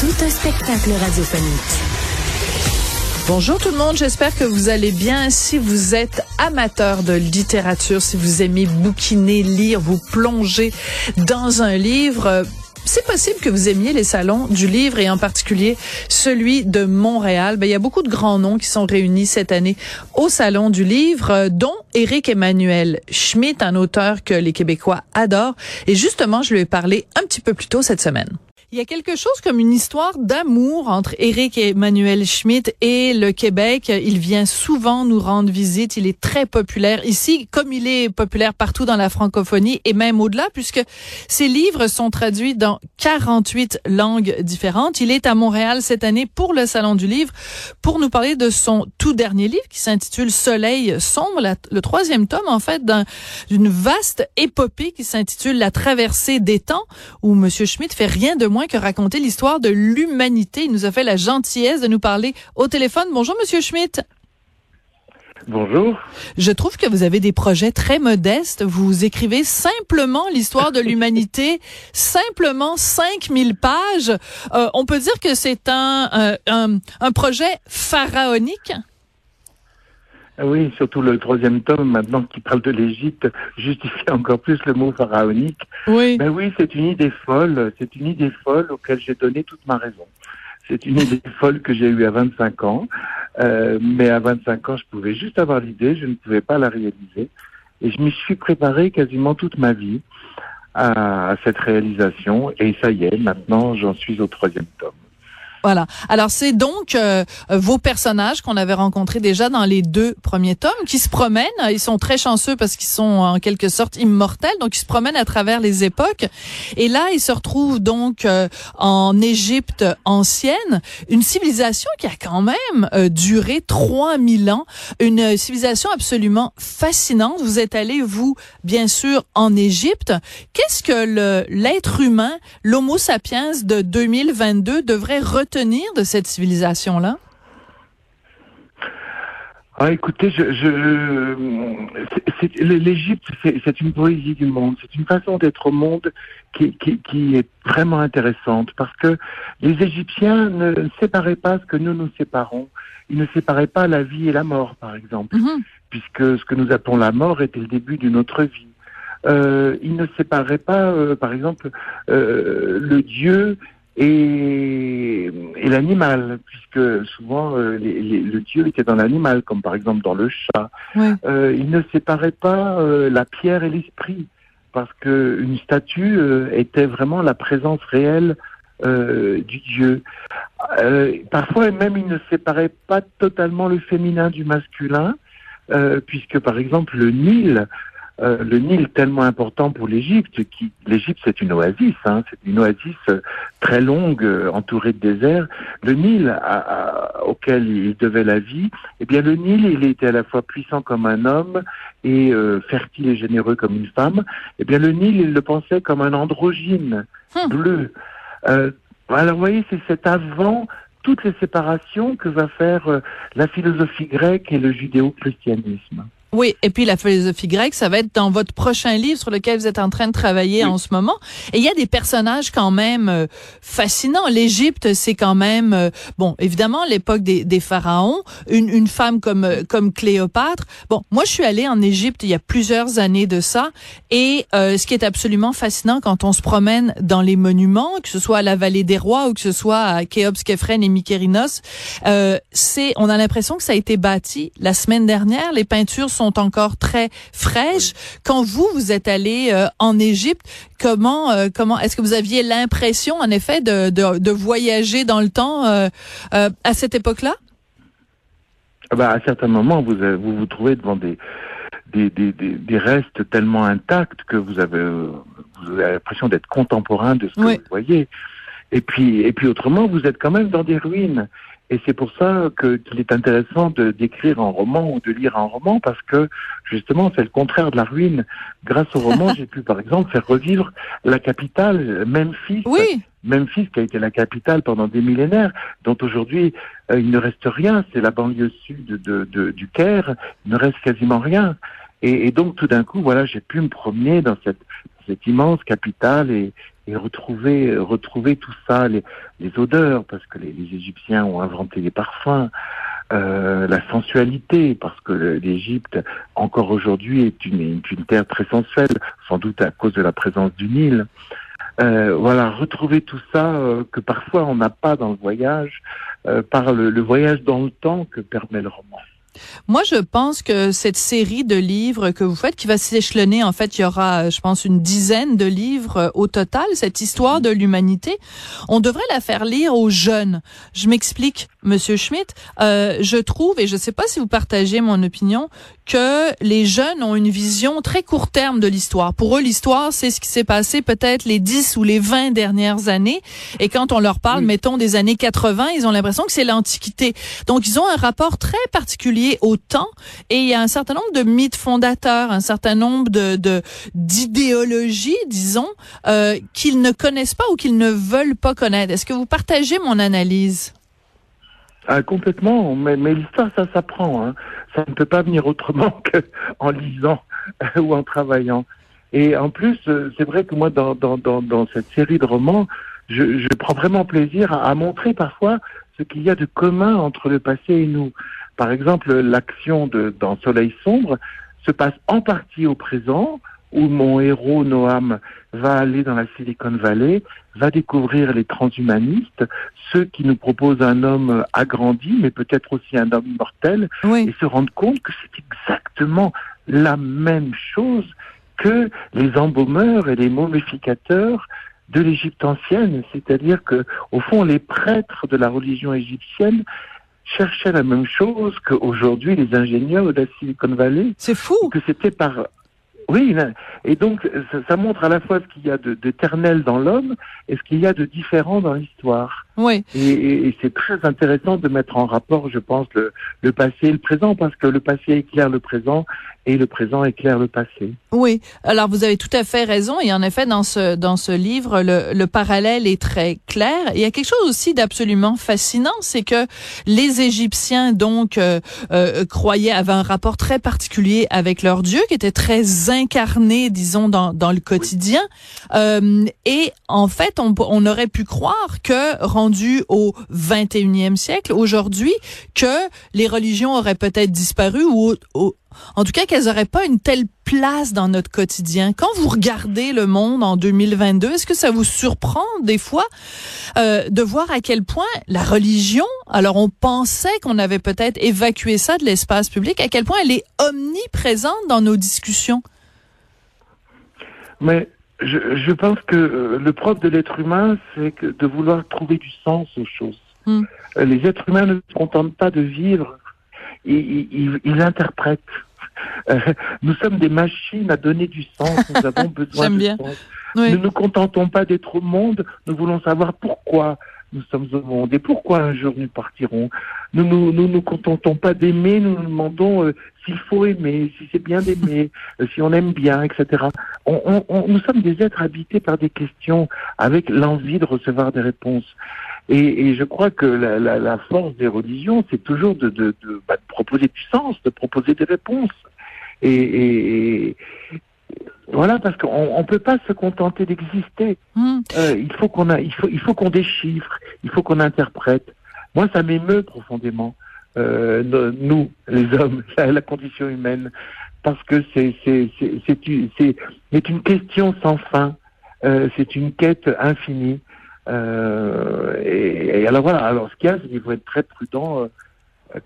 Tout un spectacle radiophonique. Bonjour tout le monde, j'espère que vous allez bien. Si vous êtes amateur de littérature, si vous aimez bouquiner, lire, vous plonger dans un livre, c'est possible que vous aimiez les salons du livre et en particulier celui de Montréal. Ben, il y a beaucoup de grands noms qui sont réunis cette année au salon du livre, dont Éric Emmanuel Schmitt, un auteur que les Québécois adorent. Et justement, je lui ai parlé un petit peu plus tôt cette semaine. Il y a quelque chose comme une histoire d'amour entre Éric et Emmanuel Schmitt et le Québec. Il vient souvent nous rendre visite. Il est très populaire ici, comme il est populaire partout dans la francophonie et même au-delà, puisque ses livres sont traduits dans 48 langues différentes. Il est à Montréal cette année pour le Salon du Livre pour nous parler de son tout dernier livre qui s'intitule Soleil sombre, le troisième tome en fait d'une vaste épopée qui s'intitule La traversée des temps, où Monsieur Schmitt fait rien de moins que raconter l'histoire de l'humanité. Il nous a fait la gentillesse de nous parler au téléphone. Bonjour, Monsieur Schmitt. Bonjour. Je trouve que vous avez des projets très modestes. Vous écrivez simplement l'histoire de l'humanité, simplement 5000 pages. Euh, on peut dire que c'est un, euh, un, un projet pharaonique? Ah oui, surtout le troisième tome, maintenant qui parle de l'Égypte, justifie encore plus le mot pharaonique. Oui. Ben oui, c'est une idée folle, c'est une idée folle auquel j'ai donné toute ma raison. C'est une idée folle que j'ai eue à 25 ans, euh, mais à 25 ans, je pouvais juste avoir l'idée, je ne pouvais pas la réaliser. Et je m'y suis préparé quasiment toute ma vie à cette réalisation, et ça y est, maintenant j'en suis au troisième tome. Voilà. Alors c'est donc euh, vos personnages qu'on avait rencontrés déjà dans les deux premiers tomes qui se promènent. Ils sont très chanceux parce qu'ils sont en quelque sorte immortels, donc ils se promènent à travers les époques. Et là, ils se retrouvent donc euh, en Égypte ancienne, une civilisation qui a quand même euh, duré 3000 ans, une civilisation absolument fascinante. Vous êtes allé vous bien sûr en Égypte. Qu'est-ce que l'être humain, l'Homo sapiens de 2022 devrait retenir de cette civilisation-là? Ah, écoutez, je, je l'Égypte, c'est une poésie du monde. C'est une façon d'être au monde qui, qui, qui, est vraiment intéressante parce que les Égyptiens ne séparaient pas ce que nous nous séparons. Ils ne séparaient pas la vie et la mort, par exemple, mm-hmm. puisque ce que nous appelons la mort était le début d'une autre vie. Euh, ils ne séparaient pas, euh, par exemple, euh, le Dieu et, et l'animal, puisque souvent euh, le dieu était dans l'animal, comme par exemple dans le chat. Euh, il ne séparait pas euh, la pierre et l'esprit, parce que une statue était vraiment la présence réelle du dieu. parfois même, il ne séparait pas totalement le féminin du masculin, puisque par exemple le Nil euh, le Nil tellement important pour l'Égypte, qui l'Égypte c'est une oasis, hein, c'est une oasis euh, très longue, euh, entourée de désert. Le Nil auquel il devait la vie, eh bien le Nil il était à la fois puissant comme un homme et fertile et généreux comme une femme. Eh bien le Nil il le pensait comme un androgyne hum. bleu. alors vous voyez c'est cet avant toutes les séparations que va faire la philosophie grecque et le judéo-christianisme. Oui, et puis la philosophie grecque, ça va être dans votre prochain livre sur lequel vous êtes en train de travailler en ce moment. Et il y a des personnages quand même euh, fascinants. L'Égypte, c'est quand même euh, bon, évidemment l'époque des, des, pharaons, une, une femme comme euh, comme Cléopâtre. Bon, moi je suis allée en Égypte il y a plusieurs années de ça, et ce qui est absolument fascinant quand on se promène dans les monuments, que ce soit à la vallée des rois ou que ce soit à Khéops, Képhren et Mykérinos, c'est on a l'impression que ça a été bâti la semaine dernière. Les peintures sont encore très fraîches. Quand vous, vous êtes allé euh, en Égypte, comment, euh, comment, est-ce que vous aviez l'impression, en effet, de, de, voyager dans le temps euh, à cette époque-là? Ah bah, à certains moments, vous, vous vous trouvez devant des, des, des, des, restes tellement intacts que vous avez, vous avez l'impression d'être contemporain de ce que vous voyez. Et puis, et puis autrement, vous êtes quand même dans des ruines. Et c'est pour ça que qu'il est intéressant de d'écrire un roman ou de lire un roman parce que justement c'est le contraire de la ruine. Grâce au roman, j'ai pu par exemple faire revivre la capitale, Memphis. Oui. Memphis qui a été la capitale pendant des millénaires, dont aujourd'hui euh, il ne reste rien. C'est la banlieue sud de, de, du Caire. Il ne reste quasiment rien. Et, et donc tout d'un coup, voilà, j'ai pu me promener dans cette cette immense capitale et, et retrouver retrouver tout ça, les, odeurs, parce que les, Égyptiens ont inventé les parfums, euh, la sensualité, parce que l'Égypte encore aujourd'hui est une, une terre très sensuelle, sans doute à cause de la présence du Nil. Euh, voilà, retrouver tout ça euh, que parfois on n'a pas dans le voyage, par le voyage dans le temps que permet le roman. Moi, je pense que cette série de livres que vous faites, qui va s'échelonner, en fait, il y aura, je pense, une dizaine de livres euh, au total, cette histoire de l'humanité, on devrait la faire lire aux jeunes. Je m'explique, Monsieur Schmidt. Euh, je trouve, et je ne sais pas si vous partagez mon opinion, que les jeunes ont une vision très court terme de l'histoire. Pour eux, l'histoire, c'est ce qui s'est passé peut-être les 10 ou les 20 dernières années. Et quand on leur parle, mettons, des années 80, ils ont l'impression que c'est l'Antiquité. Donc, ils ont un rapport très particulier au temps. Et il y a un certain nombre de mythes fondateurs, un certain nombre de d'idéologies, disons, euh, qu'ils ne connaissent pas ou qu'ils ne veulent pas connaître. Est-ce que vous partagez mon analyse? Ah, complètement, mais, l'histoire, ça s'apprend. Hein. Ça ne peut pas venir autrement qu'en lisant ou en travaillant. Et en plus, euh, c'est vrai que moi, dans, cette série de romans, je, prends vraiment plaisir à montrer parfois ce qu'il y a de commun entre le passé et nous. Par exemple, l'action de dans Soleil sombre se passe en partie au présent, où mon héros Noam va aller dans la Silicon Valley, va découvrir les transhumanistes, ceux qui nous proposent un homme agrandi, mais peut-être aussi un homme mortel, oui. et se rendre compte que c'est exactement la même chose que les embaumeurs et les momificateurs de l'Égypte ancienne, c'est-à-dire que, au fond, les prêtres de la religion égyptienne cherchaient la même chose qu'aujourd'hui les ingénieurs de la Silicon Valley. C'est fou. Que c'était par oui, et donc ça, ça, montre à la fois ce qu'il y a d'éternel dans l'homme et ce qu'il y a de différent dans l'histoire. Oui. Et, et, et c'est très intéressant de mettre en rapport, je pense, le, le, passé et le présent, parce que le passé éclaire le présent et le présent éclaire le passé. Oui. Alors vous avez tout à fait raison. Et en effet, dans ce dans ce livre, le, le parallèle est très clair. Il y a quelque chose aussi d'absolument fascinant, c'est que les Égyptiens donc euh, euh, croyaient avaient un rapport très particulier avec leur Dieu, qui était très incarné, disons, dans dans le quotidien. Euh, et en fait, on, on aurait pu croire que rendu au 21e siècle, aujourd'hui, que les religions auraient peut-être disparu ou, ou en tout cas qu'elles n'auraient pas une telle place dans notre quotidien. Quand vous regardez le monde en 2022, est-ce que ça vous surprend des fois euh, de voir à quel point la religion, alors on pensait qu'on avait peut-être évacué ça de l'espace public, à quel point elle est omniprésente dans nos discussions? Mais je, je, pense que euh, le propre de l'être humain, c'est de vouloir trouver du sens aux choses. Hmm. Mm. Les êtres humains ne se contentent pas de vivre, ils, ils, ils interprètent. Euh, nous sommes des machines à donner du sens, nous avons besoin de bien. sens. Oui. Ne nous contentons pas d'être au monde, nous voulons savoir pourquoi nous sommes au monde et pourquoi un jour nous partirons. Nous nous, nous, nous contentons pas d'aimer, nous nous demandons euh, s'il faut aimer, si c'est bien d'aimer, euh, si on aime bien, etc. On, on, on, nous sommes des êtres habités par des questions avec l'envie de recevoir des réponses. Et, et je crois que la, la, la, force des religions, c'est toujours de, de, de, bah, de, proposer du sens, de proposer des réponses. Et, et, voilà, parce qu'on ne peut pas se contenter d'exister. Mmh. Euh, il faut qu'on il faut, il faut qu'on déchiffre, il faut qu'on interprète. Moi, ça m'émeut profondément, euh, nous, les hommes, la, la, condition humaine, parce que c'est une question sans fin, euh, c'est une quête infinie. Et, et, alors voilà, alors ce qu'il y a, c'est qu'il faut être très prudent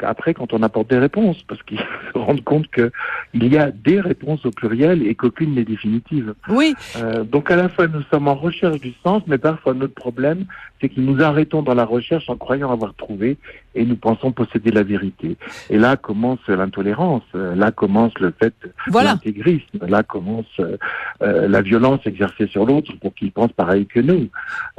après quand on apporte des réponses, parce qu'ils se rendent compte qu'il y a des réponses au pluriel et qu'aucune n'est définitive. Oui. Euh, donc à la fois nous sommes en recherche du sens, mais parfois notre problème, c'est que nous arrêtons dans la recherche en croyant avoir trouvé et nous pensons posséder la vérité. Et là commence l'intolérance, là commence le fait voilà. l'intégrisme, là commence euh, la violence exercée sur l'autre pour qu'il pense pareil que nous.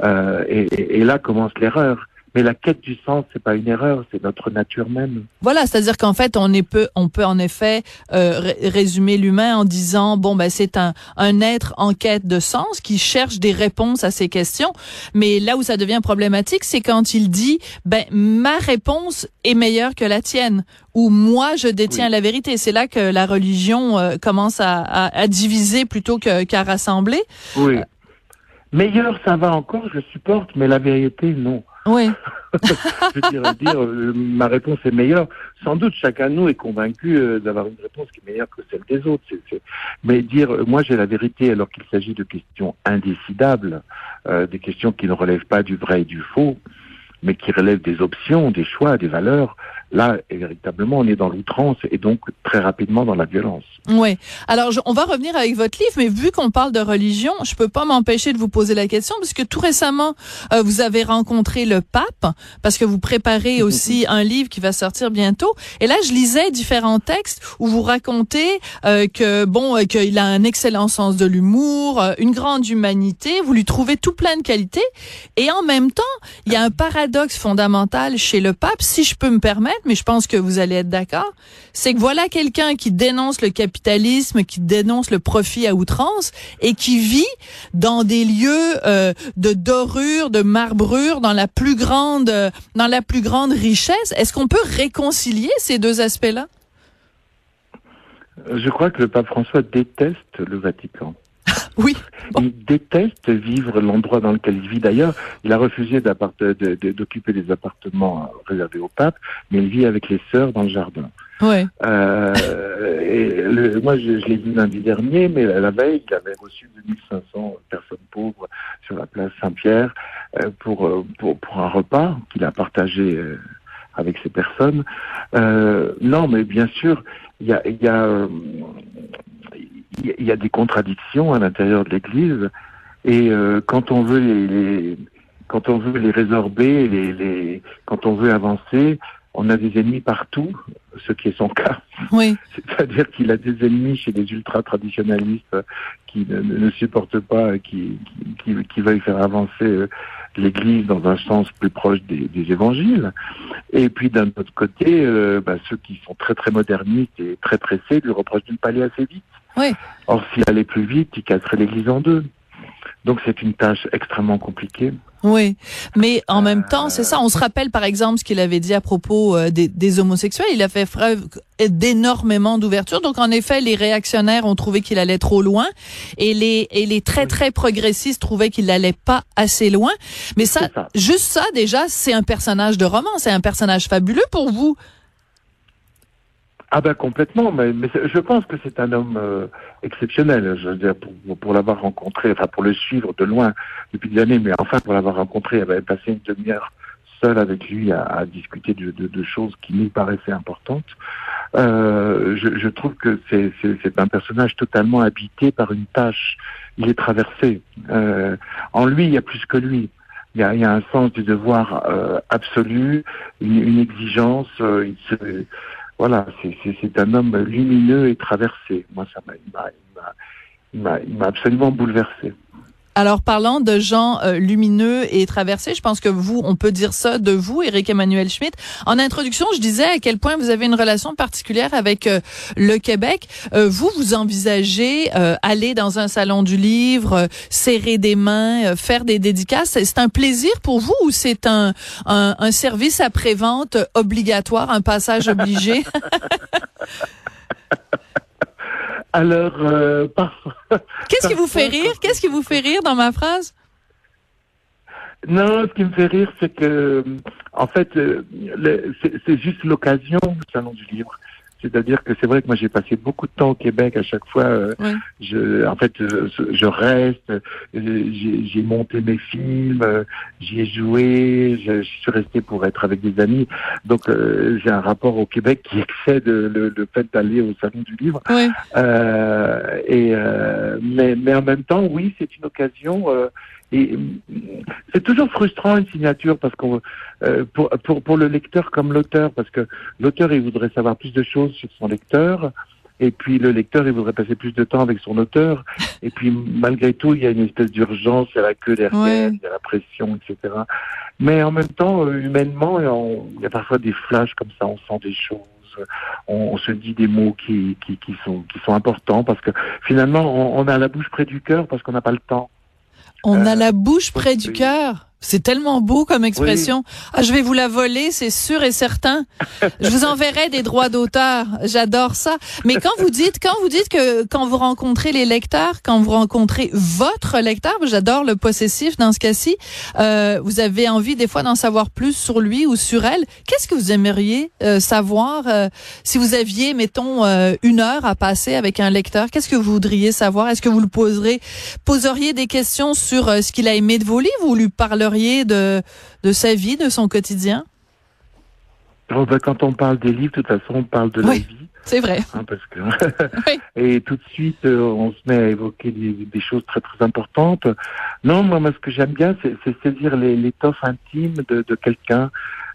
Euh, et, et là commence l'erreur. Mais la quête du sens, c'est pas une erreur, c'est notre nature même. Voilà, c'est-à-dire qu'en fait, on est peu, on peut en effet euh, résumer l'humain en disant bon ben c'est un un être en quête de sens qui cherche des réponses à ses questions. Mais là où ça devient problématique, c'est quand il dit ben ma réponse est meilleure que la tienne ou moi je détiens la vérité. C'est là que la religion euh, commence à, à, à, diviser plutôt qu'à rassembler. Oui. Meilleur, ça va encore, je supporte, mais la vérité, non. Oui. je dirais dire, euh, ma réponse est meilleure. Sans doute, chacun de nous est convaincu euh, d'avoir une réponse qui est meilleure que celle des autres. Mais dire, euh, moi j'ai la vérité alors qu'il s'agit de questions indécidables, des questions qui ne relèvent pas du vrai et du faux, mais qui relèvent des options, des choix, des valeurs, Là, véritablement, on est dans l'outrance et donc très rapidement dans la violence. Oui. Alors, on va revenir avec votre livre, mais vu qu'on parle de religion, je peux pas m'empêcher de vous poser la question, puisque tout récemment, euh, vous avez rencontré le pape, parce que vous préparez aussi un livre qui va sortir bientôt. Et là, je lisais différents textes où vous racontez euh, que bon, euh, qu'il a un excellent sens de l'humour, euh, une grande humanité. Vous lui trouvez tout plein de qualités, et en même temps, il y a un paradoxe fondamental chez le pape, si je peux me permettre mais je pense que vous allez être d'accord, c'est que voilà quelqu'un qui dénonce le capitalisme, qui dénonce le profit à outrance et qui vit dans des lieux euh, de dorure, de marbrure, dans la plus grande, euh, dans la plus grande richesse. Est-ce qu'on peut réconcilier ces deux aspects-là? Je crois que le pape François déteste le Vatican. Oui. Il déteste vivre l'endroit dans lequel il vit. D'ailleurs, il a refusé d'occuper des appartements réservés au pape, mais il vit avec les sœurs dans le jardin. Ouais. Euh, et le, moi, je, je l'ai vu lundi dernier, mais la, veille, il avait reçu 2500 personnes pauvres sur la place Saint-Pierre euh, pour, euh, pour, pour un repas qu'il a partagé euh, avec ces personnes. Euh, non, mais bien sûr, il y a, y a il y a des contradictions à l'intérieur de l'Église et euh, quand on veut les, les, quand on veut les résorber, les, les, quand on veut avancer, on a des ennemis partout, ce qui est son cas. Oui. C'est-à-dire qu'il a des ennemis chez les ultra-traditionnalistes qui ne, ne, supportent pas, qui, qui, qui, veulent faire avancer euh, l'Église dans un sens plus proche des, des évangiles. Et puis d'un autre côté, euh, bah, ceux qui sont très très modernistes et très pressés lui reprochent de ne pas aller assez vite. Oui. Or, s'il allait plus vite, il casserait l'Église en deux. Donc c'est une tâche extrêmement compliquée. Oui, mais en même temps, c'est ça. On se rappelle par exemple ce qu'il avait dit à propos euh, des, des, homosexuels. Il a fait preuve d'énormément d'ouverture. Donc en effet, les réactionnaires ont trouvé qu'il allait trop loin, et les et les très très progressistes trouvaient qu'il n'allait pas assez loin. Mais ça, ça, juste ça déjà, c'est un personnage de roman. C'est un personnage fabuleux pour vous. Ah ben complètement, mais, mais je pense que c'est un homme euh, exceptionnel. Je veux dire, pour, pour l'avoir rencontré, enfin pour le suivre de loin depuis des années, mais enfin pour l'avoir rencontré, avait passé une demi-heure seul avec lui à, à discuter de, de, de, choses qui nous paraissaient importantes. Euh, je, je, trouve que c'est un personnage totalement habité par une tâche. Il est traversé. Euh, en lui, il y a plus que lui. Il y a, il y a un sens du devoir euh, absolu, une, une exigence. Euh, il se, voilà, c'est un homme lumineux et traversé. Moi, ça m'a, il m'a absolument bouleversé. Alors, parlant de gens euh, lumineux et traversés, je pense que vous, on peut dire ça de vous, Éric Emmanuel Schmitt. En introduction, je disais à quel point vous avez une relation particulière avec euh, le Québec. Euh, vous, vous envisagez euh, aller dans un salon du livre, euh, serrer des mains, faire des dédicaces. C'est un plaisir pour vous ou c'est un, un, un service après-vente obligatoire, un passage obligé? Alors, euh, parfois. Qu'est-ce qui vous fait rire? Qu'est-ce qui vous fait rire dans ma phrase? Non, ce qui me fait rire, c'est que, en fait, c'est juste l'occasion du salon du livre. C'est-à-dire que c'est vrai que moi j'ai passé beaucoup de temps au Québec. À chaque fois, euh, je, en fait, je, reste. J'ai monté mes films, j'y ai joué. Je, suis resté pour être avec des amis. Donc j'ai un rapport au Québec qui excède le, le fait d'aller au salon du livre. et mais, mais en même temps, oui, c'est une occasion. Et c'est toujours frustrant une signature parce qu'on euh, pour, pour, pour le lecteur comme l'auteur, parce que l'auteur il voudrait savoir plus de choses sur son lecteur, et puis le lecteur il voudrait passer plus de temps avec son auteur, et puis malgré tout il y a une espèce d'urgence, il y a la queue derrière, il y a la pression, etc. Mais en même temps, euh, humainement, il y a parfois des flashs comme ça, on sent des choses on, se dit des mots qui, qui, qui, sont, qui sont importants parce que finalement on, on a la bouche près du cœur parce qu'on n'a pas le temps. On a euh, la bouche près du cœur. C'est tellement beau comme expression. Ah, je vais vous la voler, c'est sûr et certain. je vous enverrai des droits d'auteur. J'adore ça. Mais quand vous dites, quand vous dites que quand vous rencontrez les lecteurs, quand vous rencontrez votre lecteur, j'adore le possessif dans ce cas-ci. Euh, vous avez envie des fois d'en savoir plus sur lui ou sur elle. Qu'est-ce que vous aimeriez euh, savoir euh, si vous aviez, mettons, euh, une heure à passer avec un lecteur Qu'est-ce que vous voudriez savoir? Est-ce que vous le poserez, poseriez des questions sur ce qu'il a aimé de vos livres ou lui de, de sa vie, de son quotidien? Oh, ben, quand on parle des livres, de toute façon, on parle de la vie. C'est vrai. Hein, parce que Et tout de suite, euh, on se met à évoquer des, choses très très importantes. Non, moi, moi ce que j'aime bien, c'est saisir l'étoffe intime de, de quelqu'un,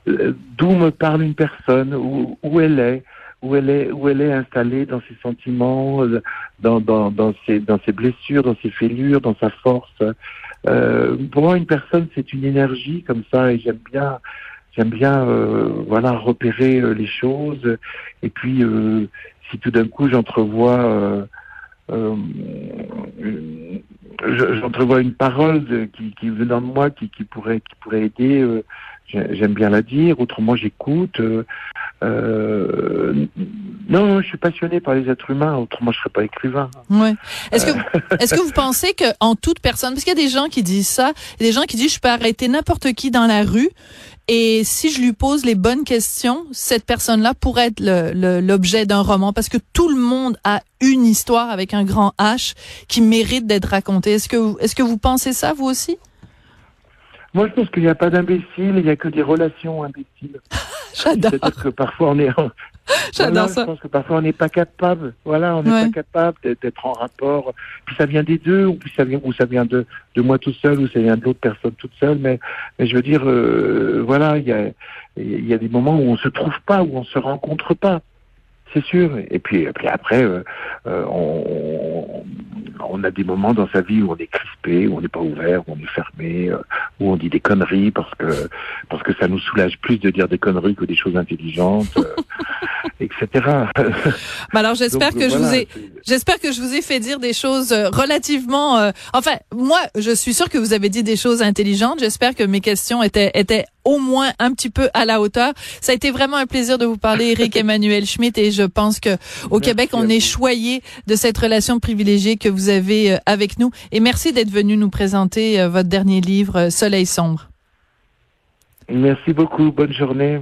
euh, d'où me parle une personne, où, où elle est, où elle est, où elle est installée dans ses sentiments, euh, dans, dans, dans, ses, dans ses blessures, dans ses fêlures, dans sa force. Euh, pour moi, une personne, c'est une énergie comme ça, et j'aime bien, j'aime bien, euh, voilà, repérer euh, les choses. Et puis, euh, si tout d'un coup j'entrevois, euh, j'entrevois une parole qui, qui venant de moi, qui, qui pourrait, qui pourrait aider, j'aime bien la dire. Autrement, j'écoute. Euh, non, je suis passionné par les êtres humains, autrement je serais pas écrivain. Ouais. Est-ce que est-ce que vous pensez que en toute personne, parce qu'il y a des gens qui disent ça, il y a des gens qui disent je peux arrêter n'importe qui dans la rue et si je lui pose les bonnes questions, cette personne-là pourrait être l'objet d'un roman parce que tout le monde a une histoire avec un grand H qui mérite d'être racontée. Est-ce que est-ce que vous pensez ça vous aussi? Moi, je pense qu'il n'y a pas d'imbéciles, il n'y a que des relations imbéciles. J'adore. C'est-à-dire que parfois on est. J'adore ça. Je pense que parfois on n'est pas capable. Voilà, on n'est pas capable d'être en rapport. Puis ça vient des deux, ou puis ça vient, ou ça vient de, de moi tout seul, ou ça vient de l'autre personne toute seule. Mais, mais je veux dire, euh, voilà, il y a, il y a des moments où on se trouve pas, où on se rencontre pas c'est sûr. Et puis, après, euh, euh, on, on, a des moments dans sa vie où on est crispé, où on n'est pas ouvert, où on est fermé, euh, où on dit des conneries parce que parce que ça nous soulage plus de dire des conneries que des choses intelligentes, etc. Bah alors j'espère que je vous ai j'espère que je vous ai fait dire des choses relativement. enfin, moi, je suis sûre que vous avez dit des choses intelligentes. J'espère que mes questions étaient étaient au moins un petit peu à la hauteur. Ça a été vraiment un plaisir de vous parler, Eric Emmanuel Schmitt, et je pense que au Québec, on est choyé de cette relation privilégiée que vous avez euh, avec nous. Et merci d'être venu nous présenter euh, votre dernier livre, Soleil sombre. Merci beaucoup. Bonne journée.